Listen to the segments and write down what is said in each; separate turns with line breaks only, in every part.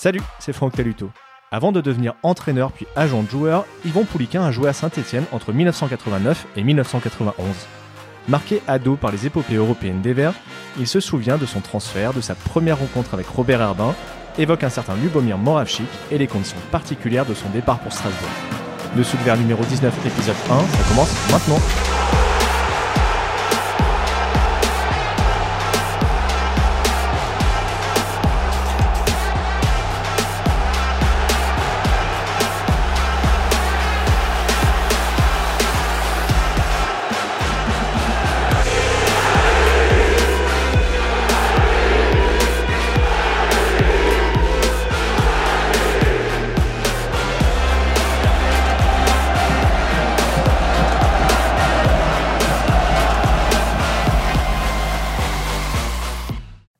Salut, c'est Franck Taluto. Avant de devenir entraîneur puis agent de joueur, Yvon Pouliquin a joué à Saint-Etienne entre 1989 et 1991. Marqué ado par les épopées européennes des Verts, il se souvient de son transfert, de sa première rencontre avec Robert Herbin, évoque un certain Lubomir Moravchik et les conditions particulières de son départ pour Strasbourg. Le sous numéro 19, épisode 1, ça commence maintenant.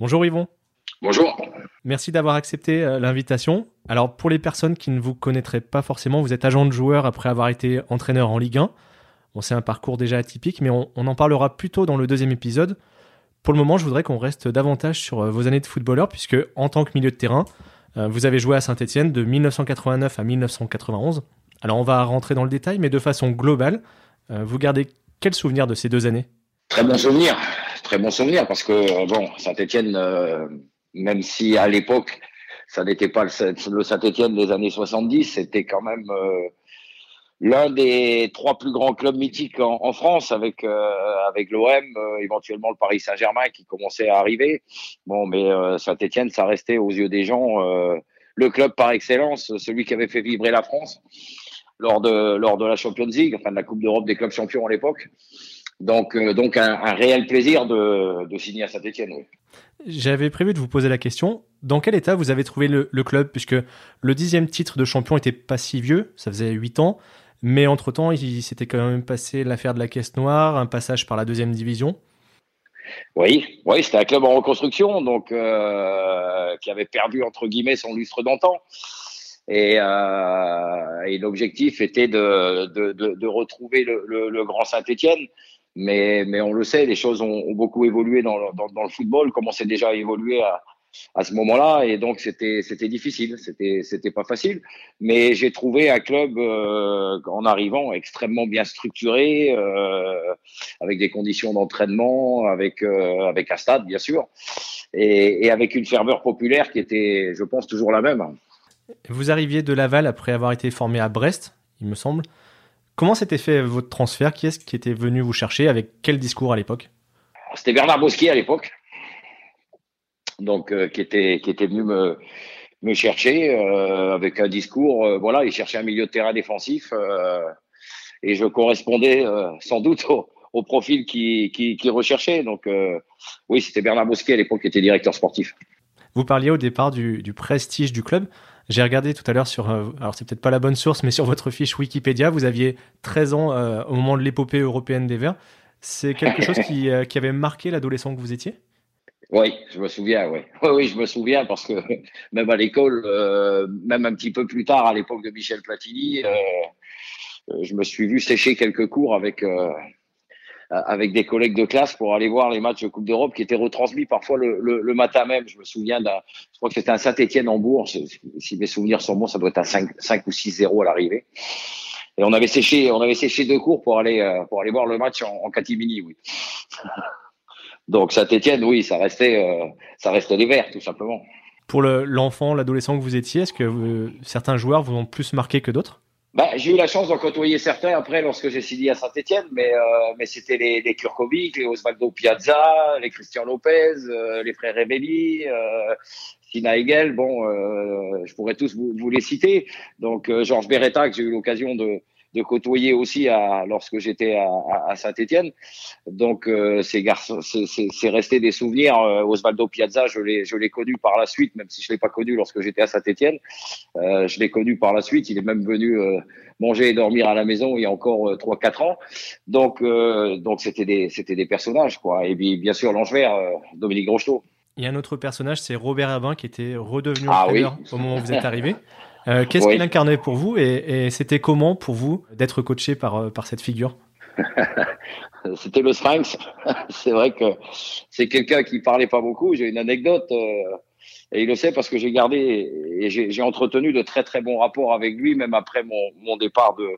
Bonjour Yvon.
Bonjour.
Merci d'avoir accepté euh, l'invitation. Alors pour les personnes qui ne vous connaîtraient pas forcément, vous êtes agent de joueur après avoir été entraîneur en Ligue 1. Bon, c'est un parcours déjà atypique, mais on, en parlera plus tôt dans le deuxième épisode. Pour le moment, je voudrais qu'on reste davantage sur euh, vos années de footballeur, puisque en tant que milieu de terrain, euh, vous avez joué à Saint-Etienne de 1989 à 1991. Alors on va rentrer dans le détail, mais de façon globale, vous gardez quel souvenir de ces deux années?
Très bon souvenir très bon souvenir parce que euh, bon, Saint-Étienne, euh, même si à l'époque ça n'était pas le, Saint-Étienne des années 70, c'était quand même euh, l'un des trois plus grands clubs mythiques en, France avec avec l'OM, éventuellement le Paris Saint-Germain qui commençait à arriver. Bon, mais Saint-Étienne, ça restait aux yeux des gens le club par excellence, celui qui avait fait vibrer la France lors de lors de la Champions League, enfin de la Coupe d'Europe des clubs champions à l'époque. Donc, euh, donc un, réel plaisir de, signer à Saint-Etienne.
J'avais prévu de vous poser la question. Dans quel état vous avez trouvé le, club Puisque le dixième titre de champion était pas si vieux, ça faisait huit ans. Mais entre-temps, il s'était quand même passé l'affaire de la caisse noire, un passage par la deuxième division.
Oui, oui, c'était un club en reconstruction, donc euh, qui avait perdu entre guillemets son lustre d'antan. Et, euh, l'objectif était de, retrouver le, grand Saint-Étienne. Mais, mais on le sait, les choses ont, beaucoup évolué dans, dans, dans, le football, commençait déjà à évoluer à, à ce moment-là, et donc c'était difficile, c'était pas facile. Mais j'ai trouvé un club euh, en arrivant extrêmement bien structuré, euh, avec des conditions d'entraînement, avec euh, avec un stade bien sûr, et, et avec une ferveur populaire qui était, je pense, toujours la même.
Vous arriviez de Laval après avoir été formé à Brest, il me semble. Comment s'était fait votre transfert? Qui est-ce qui était venu vous chercher? Avec quel discours à l'époque?
C'était Bernard Bosquier à l'époque, donc euh, qui était qui était venu me me chercher euh, avec un discours. Euh, voilà, il cherchait un milieu de terrain défensif et je correspondais sans doute au, profil qui, qui, qui recherchait. Donc oui, c'était Bernard Bosquier à l'époque qui était directeur sportif.
Vous parliez au départ du, du prestige du club. J'ai regardé tout à l'heure sur, euh, alors c'est peut-être pas la bonne source, mais sur votre fiche Wikipédia, vous aviez 13 ans euh, au moment de l'épopée européenne des Verts. C'est quelque chose qui, euh, qui, avait marqué l'adolescent que vous étiez?
Oui, je me souviens, oui. Oui, oui, je me souviens parce que même à l'école, même un petit peu plus tard, à l'époque de Michel Platini, je me suis vu sécher quelques cours avec avec des collègues de classe pour aller voir les matchs de Coupe d'Europe qui étaient retransmis parfois le, matin même. Je me souviens d'un, je crois que c'était un Saint-Étienne Hambourg. Si mes souvenirs sont bons, ça doit être un 5, 5 ou 6-0 à l'arrivée. Et on avait séché, on avait séché deux cours pour aller, euh, pour aller voir le match en, en catimini, oui. Donc Saint-Étienne, oui, ça restait, euh, ça restait les Verts, tout simplement.
Pour l'enfant, l'adolescent que vous étiez, est-ce que certains joueurs vous ont plus marqué que d'autres?
Bah, j'ai eu la chance d'en côtoyer certains après lorsque j'ai signé à Saint-Etienne, mais, euh, mais c'était les, les Kurkovic, les Osvaldo Piazza, les Christian Lopez, euh, les frères Revelli, euh, Sina Hegel, bon, euh, je pourrais tous vous, vous les citer. Donc Georges Beretta, que j'ai eu l'occasion de, de côtoyer aussi à, lorsque j'étais à, à, Saint-Étienne. Donc euh, ces garçons, c'est resté des souvenirs. Euh, Osvaldo Piazza, je l'ai je l'ai connu par la suite, même si je l'ai pas connu lorsque j'étais à Saint-Étienne. Euh, je l'ai connu par la suite. Il est même venu euh, manger et dormir à la maison il y a encore trois quatre ans. Donc donc c'était des c'était des personnages quoi. Et puis bien sûr l'Angevert, Dominique Grochetot.
Il y a un autre personnage, c'est Robert Herbin qui était redevenu ah, entraîneur au moment où vous êtes arrivé. Euh, qu'est-ce qu'il incarnait pour vous et, c'était comment pour vous d'être coaché par, euh, par cette figure?
C'était le Sphinx. c'est vrai que c'est quelqu'un qui parlait pas beaucoup. J'ai une anecdote. Euh, Et il le sait parce que j'ai gardé et j'ai entretenu de très très bons rapports avec lui, même après mon, mon départ de,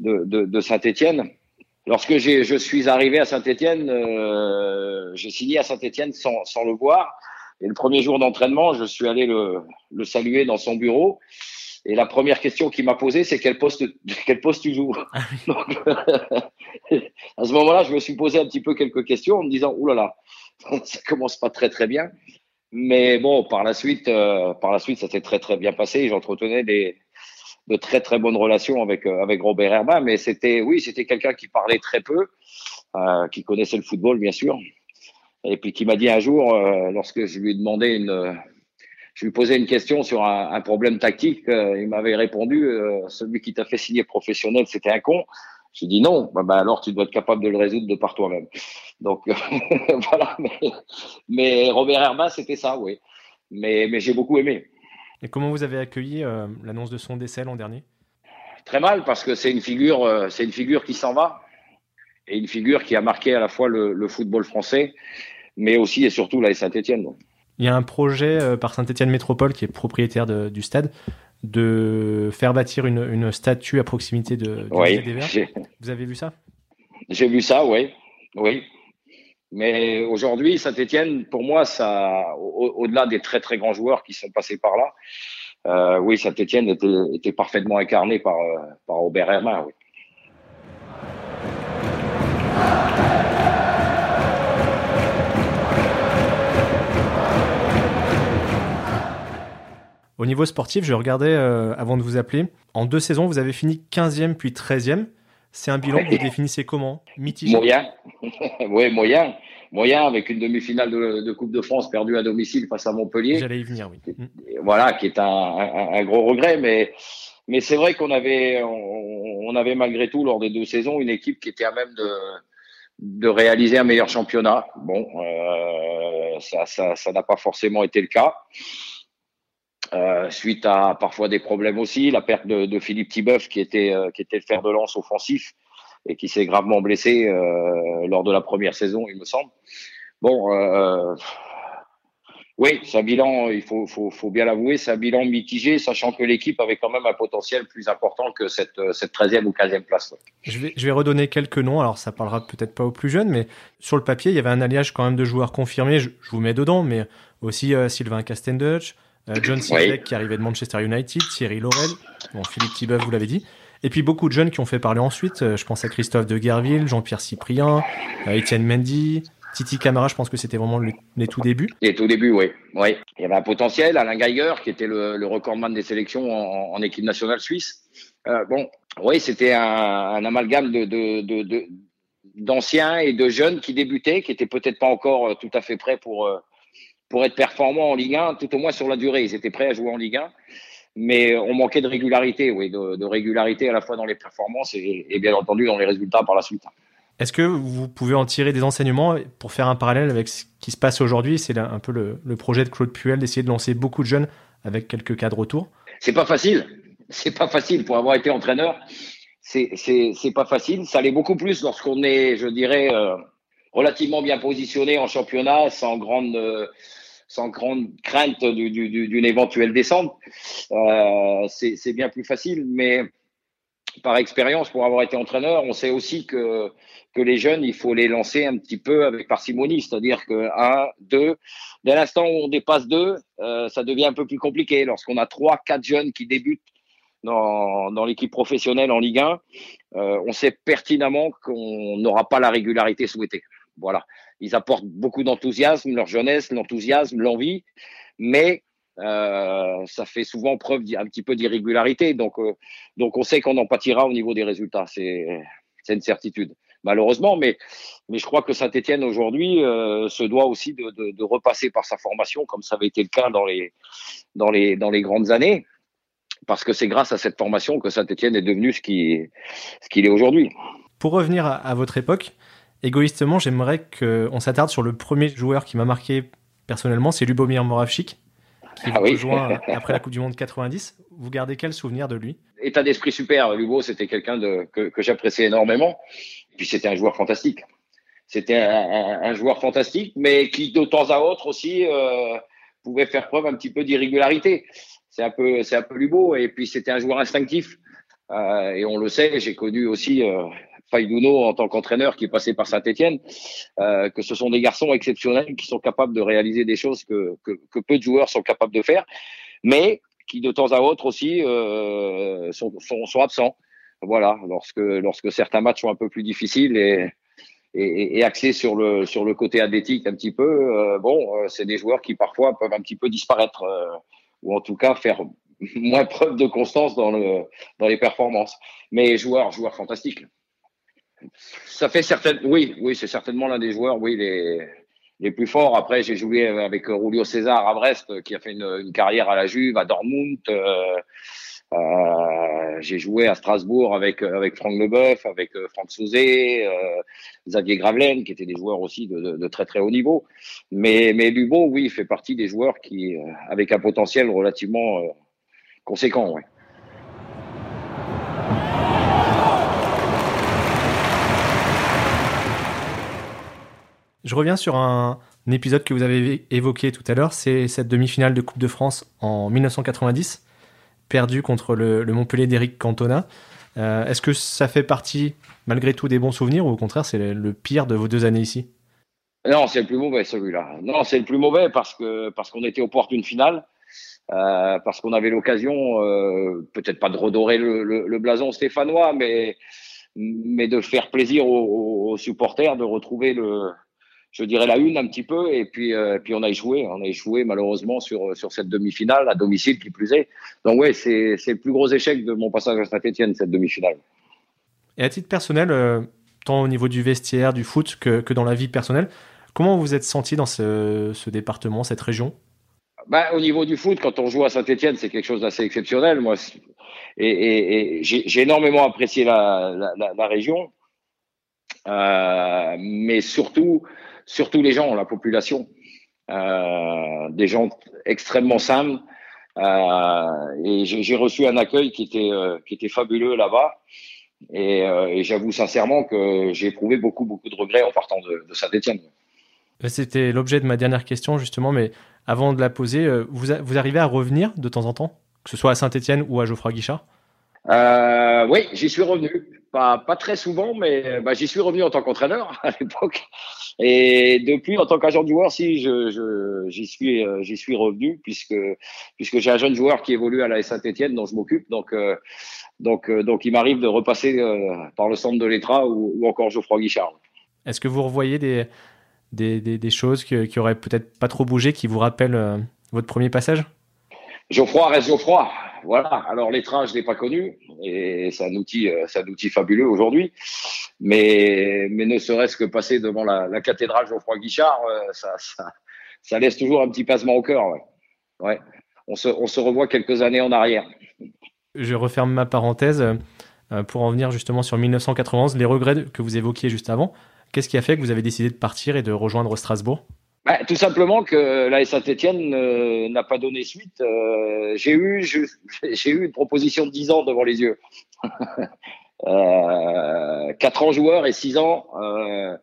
de, de, de Saint-Étienne. Lorsque je suis arrivé à Saint-Étienne, euh, j'ai signé à Saint-Étienne sans, sans, le voir. Et le premier jour d'entraînement, je suis allé le, le, saluer dans son bureau. Et la première question qu'il m'a posée, c'est quel poste, quel poste tu joues? Ah Donc, À ce moment-là, je me suis posé un petit peu quelques questions en me disant, oulala, ça commence pas très très bien. Mais bon, par la suite, euh, par la suite, ça s'est très très bien passé. J'entretenais des, de très très bonnes relations avec euh, avec Robert Herman. Mais c'était, oui, c'était quelqu'un qui parlait très peu, euh, qui connaissait le football bien sûr, et puis qui m'a dit un jour, euh, lorsque je lui ai demandé une, je lui posais une question sur un, un problème tactique, il m'avait répondu, celui qui t'a fait signer professionnel, c'était un con. J'ai dit non, bah, bah, alors tu dois être capable de le résoudre de par toi-même. Donc voilà, mais, Robert Herman, c'était ça, oui. Mais, mais j'ai beaucoup aimé.
Et comment vous avez accueilli euh, l'annonce de son décès l'an dernier?
Très mal, parce que c'est une figure, euh, c'est une figure qui s'en va et une figure qui a marqué à la fois le, football français, mais aussi et surtout la Saint-Étienne.
Il y a un projet euh, par Saint-Étienne Métropole qui est propriétaire du stade de faire bâtir une, statue à proximité de,
oui,
des Verts. Vous avez vu ça?
J'ai vu ça, oui. Oui. Mais aujourd'hui, Saint-Etienne, pour moi, ça, au-delà des très très grands joueurs qui sont passés par là, euh, oui, Saint-Etienne était, était, parfaitement incarné par, euh, par Aubert Hermann. Oui.
Au niveau sportif, je regardais euh, avant de vous appeler. En deux saisons, vous avez fini 15e puis 13e. C'est un bilan que vous définissez comment?
Mitigé Moyen. oui, moyen. Moyen avec une demi-finale de, Coupe de France perdue à domicile face à Montpellier.
J'allais y venir, oui.
Voilà, qui est un, gros regret. Mais, mais c'est vrai qu'on avait, on, avait malgré tout, lors des deux saisons, une équipe qui était à même de, de réaliser un meilleur championnat. Bon, euh, ça n'a ça, n'a pas forcément été le cas. Euh, suite à parfois des problèmes aussi, la perte de, Philippe Tibeuf qui était euh, qui était le fer de lance offensif et qui s'est gravement blessé euh, lors de la première saison, il me semble. Bon, oui, c'est un bilan, il faut, faut, faut bien l'avouer, c'est un bilan mitigé, sachant que l'équipe avait quand même un potentiel plus important que cette, cette 13e ou 15e place.
Je, vais, je vais redonner quelques noms, alors ça parlera peut-être pas aux plus jeunes, mais sur le papier, il y avait un alliage quand même de joueurs confirmés, je, je vous mets dedans, mais aussi Sylvain Castendutch, euh, John Cizek qui arrivait de Manchester United, Thierry Laurel, bon, Philippe Thibeuf, vous l'avez dit. Et puis beaucoup de jeunes qui ont fait parler ensuite. Euh, je pense à Christophe de Guerville, Jean-Pierre Cyprien, euh, Étienne Mendy, Titi Camara, je pense que c'était vraiment les tout débuts.
Les tout débuts, oui. oui. Il y avait un potentiel. Alain Geiger, qui était le, le recordman des sélections en, équipe nationale suisse. Euh, bon, oui, c'était un, un, amalgame de, de, de, d'anciens et de jeunes qui débutaient, qui étaient peut-être pas encore tout à fait prêts pour pour être performants en Ligue 1, tout au moins sur la durée. Ils étaient prêts à jouer en Ligue 1, mais on manquait de régularité, oui, de, régularité à la fois dans les performances et, bien entendu dans les résultats par la suite.
Est-ce que vous pouvez en tirer des enseignements pour faire un parallèle avec ce qui se passe aujourd'hui? C'est un peu le, projet de Claude Puel d'essayer de lancer beaucoup de jeunes avec quelques cadres autour.
C'est pas facile. C'est pas facile pour avoir été entraîneur. C'est c'est pas facile. Ça l'est beaucoup plus lorsqu'on est, je dirais, euh, relativement bien positionné en championnat, sans grande, euh, sans grande crainte d'une éventuelle descente. Euh, c'est bien plus facile, mais par expérience, pour avoir été entraîneur, on sait aussi que, que les jeunes, il faut les lancer un petit peu avec parcimonie, c'est-à-dire que un, deux, dès l'instant où on dépasse deux, euh, ça devient un peu plus compliqué. Lorsqu'on a trois, quatre jeunes qui débutent dans, dans l'équipe professionnelle en Ligue 1, euh, on sait pertinemment qu'on n'aura pas la régularité souhaitée. Voilà. Ils apportent beaucoup d'enthousiasme, leur jeunesse, l'enthousiasme, l'envie, mais euh, ça fait souvent preuve d'un petit peu d'irrégularité. Donc, euh, donc on sait qu'on en pâtira au niveau des résultats. C'est une certitude, malheureusement. Mais, mais je crois que Saint-Etienne aujourd'hui euh, se doit aussi de, de, de, repasser par sa formation, comme ça avait été le cas dans les, dans les, dans les grandes années. Parce que c'est grâce à cette formation que Saint-Etienne est devenu ce qu'il ce qu'il est aujourd'hui.
Pour revenir à, à votre époque, Égoïstement, j'aimerais qu'on s'attarde sur le premier joueur qui m'a marqué personnellement, c'est Lubomir Moravchik, qui ah rejoint après la Coupe du Monde 90. Vous gardez quel souvenir de lui?
État d'esprit super. Lubo, c'était quelqu'un que, que j'appréciais énormément. Puis c'était un joueur fantastique. C'était un, joueur fantastique, mais qui de temps à autre aussi euh, pouvait faire preuve un petit peu d'irrégularité. C'est un peu, c'est un peu Lubo. Et puis c'était un joueur instinctif. Euh, et on le sait, j'ai connu aussi euh, Faiduno en tant qu'entraîneur qui est passé par Saint-Etienne, euh, que ce sont des garçons exceptionnels qui sont capables de réaliser des choses que, que, peu de joueurs sont capables de faire, mais qui de temps à autre aussi euh, sont, sont, absents. Voilà, lorsque, lorsque certains matchs sont un peu plus difficiles et, axés sur le, sur le côté athlétique un petit peu, euh, bon, euh, c'est des joueurs qui parfois peuvent un petit peu disparaître, euh, ou en tout cas faire moins preuve de constance dans, le, dans les performances. Mais joueur, joueur fantastique. Ça fait certaines, oui, oui, c'est certainement l'un des joueurs, oui, les, les plus forts. Après, j'ai joué avec Julio César à Brest, qui a fait une, une carrière à la Juve, à Dortmund. Euh, euh, j'ai joué à Strasbourg avec avec Franck Leboeuf, avec Franck Sauzé, euh, Xavier Gravelaine, qui étaient des joueurs aussi de, de, de, très très haut niveau. Mais mais Lubo, oui, fait partie des joueurs qui avec un potentiel relativement conséquent, ouais.
Je reviens sur un, épisode que vous avez évoqué tout à l'heure, c'est cette demi-finale de Coupe de France en 1990, perdue contre le, Montpellier d'Éric Cantona. Euh, Est-ce que ça fait partie, malgré tout, des bons souvenirs ou au contraire, c'est le, pire de vos deux années ici?
Non, c'est le plus mauvais celui-là. Non, c'est le plus mauvais parce que parce qu'on était aux portes d'une finale. Euh, parce qu'on avait l'occasion, euh, peut-être pas de redorer le, blason stéphanois, mais, mais de faire plaisir aux, supporters, de retrouver le, je dirais la une un petit peu, et puis, euh, puis on a échoué, on a échoué malheureusement sur, sur cette demi-finale, à domicile qui plus est. Donc ouais, c'est le plus gros échec de mon passage à Saint-Etienne, cette demi-finale.
Et à titre personnel, euh, tant au niveau du vestiaire, du foot, que, que dans la vie personnelle, comment vous êtes senti dans ce, ce département, cette région?
Bah, au niveau du foot, quand on joue à Saint-Etienne, c'est quelque chose d'assez exceptionnel. Moi, et, et, et j'ai énormément apprécié la, la, la, la région, euh, mais surtout, surtout les gens, la population, euh, des gens extrêmement simples. Euh, et j'ai reçu un accueil qui était euh, fabuleux là-bas. Et, j'avoue sincèrement que j'ai éprouvé beaucoup beaucoup de regrets en partant de, Saint-Etienne.
C'était l'objet de ma dernière question justement, mais avant de la poser, vous, vous arrivez à revenir de temps en temps, que ce soit à Saint-Etienne ou à Geoffroy Guichard?
Euh, Oui, j'y suis revenu. Pas, pas très souvent, mais bah, j'y suis revenu en tant qu'entraîneur à l'époque. Et depuis, en tant qu'agent de joueur, si je, je, j'y suis, euh, j'y suis revenu puisque puisque j'ai un jeune joueur qui évolue à la Saint-Etienne dont je m'occupe. Donc euh, donc euh, donc il m'arrive de repasser par le centre de l'Etra ou, ou encore Geoffroy Guichard.
Est-ce que vous revoyez des des, des, des choses que, qui auraient peut-être pas trop bougé, qui vous rappellent euh, votre premier passage?
Geoffroy reste Geoffroy. Voilà. Alors les trains, je l'ai pas connu et c'est un outil, c'est un outil fabuleux aujourd'hui. Mais mais ne serait-ce que passer devant la, cathédrale Geoffroy Guichard, ça, ça, ça laisse toujours un petit passement au cœur. Ouais. On se on se revoit quelques années en arrière.
Je referme ma parenthèse pour en venir justement sur 1991, les regrets que vous évoquiez juste avant. Qu'est-ce qui a fait que vous avez décidé de partir et de rejoindre Strasbourg?
Bah, Tout simplement que la Saint-Etienne euh, n'a pas donné suite. Euh, j'ai eu, j'ai eu une proposition de 10 ans devant les yeux. euh, 4 ans joueur et 6 ans euh,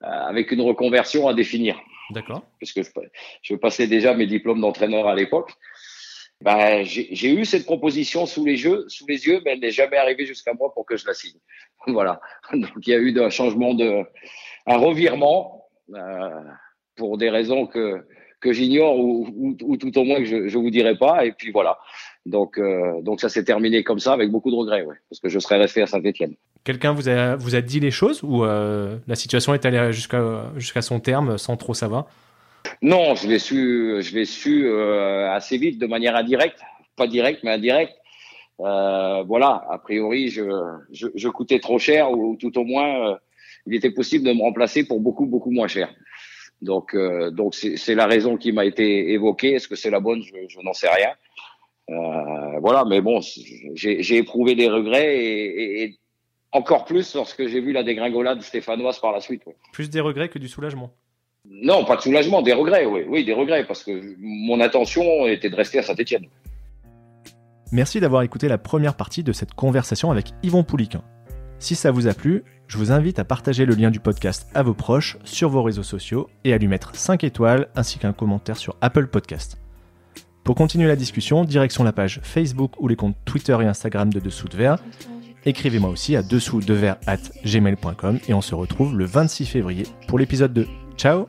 avec une reconversion à définir.
D'accord.
Parce que je, je passais déjà mes diplômes d'entraîneur à l'époque. Bah, j'ai eu cette proposition sous les, yeux, sous les yeux, mais elle n'est jamais arrivée jusqu'à moi pour que je la signe. voilà. Donc il y a eu un changement de, un revirement euh, pour des raisons que que j'ignore ou, ou, ou, tout au moins que je je vous dirai pas. Et puis voilà. Donc euh, donc ça s'est terminé comme ça avec beaucoup de regrets, ouais, parce que je serais resté à Saint-Étienne.
Quelqu'un vous a vous a dit les choses ou euh, la situation est allée jusqu'à jusqu'à son terme sans trop savoir?
Non, je l'ai su, je l'ai su euh, assez vite, de manière indirecte, pas directe, mais indirecte. Euh, voilà, a priori, je, je, je, coûtais trop cher, ou tout au moins, euh, il était possible de me remplacer pour beaucoup, beaucoup moins cher. Donc, euh, donc c'est la raison qui m'a été évoquée. Est-ce que c'est la bonne? Je, je n'en sais rien. Euh, voilà, mais bon, j'ai éprouvé des regrets et, et, encore plus lorsque j'ai vu la dégringolade stéphanoise par la suite. Ouais.
Plus des regrets que du soulagement.
Non, pas de soulagement, des regrets, oui, oui, des regrets, parce que mon intention était de rester à Saint-Etienne.
Merci d'avoir écouté la première partie de cette conversation avec Yvon Pouliquin. Si ça vous a plu, je vous invite à partager le lien du podcast à vos proches sur vos réseaux sociaux et à lui mettre 5 étoiles ainsi qu'un commentaire sur Apple Podcast. Pour continuer la discussion, direction la page Facebook ou les comptes Twitter et Instagram de Dessous de Verre. Écrivez-moi aussi à dessous de at gmail.com et on se retrouve le 26 février pour l'épisode 2. Ciao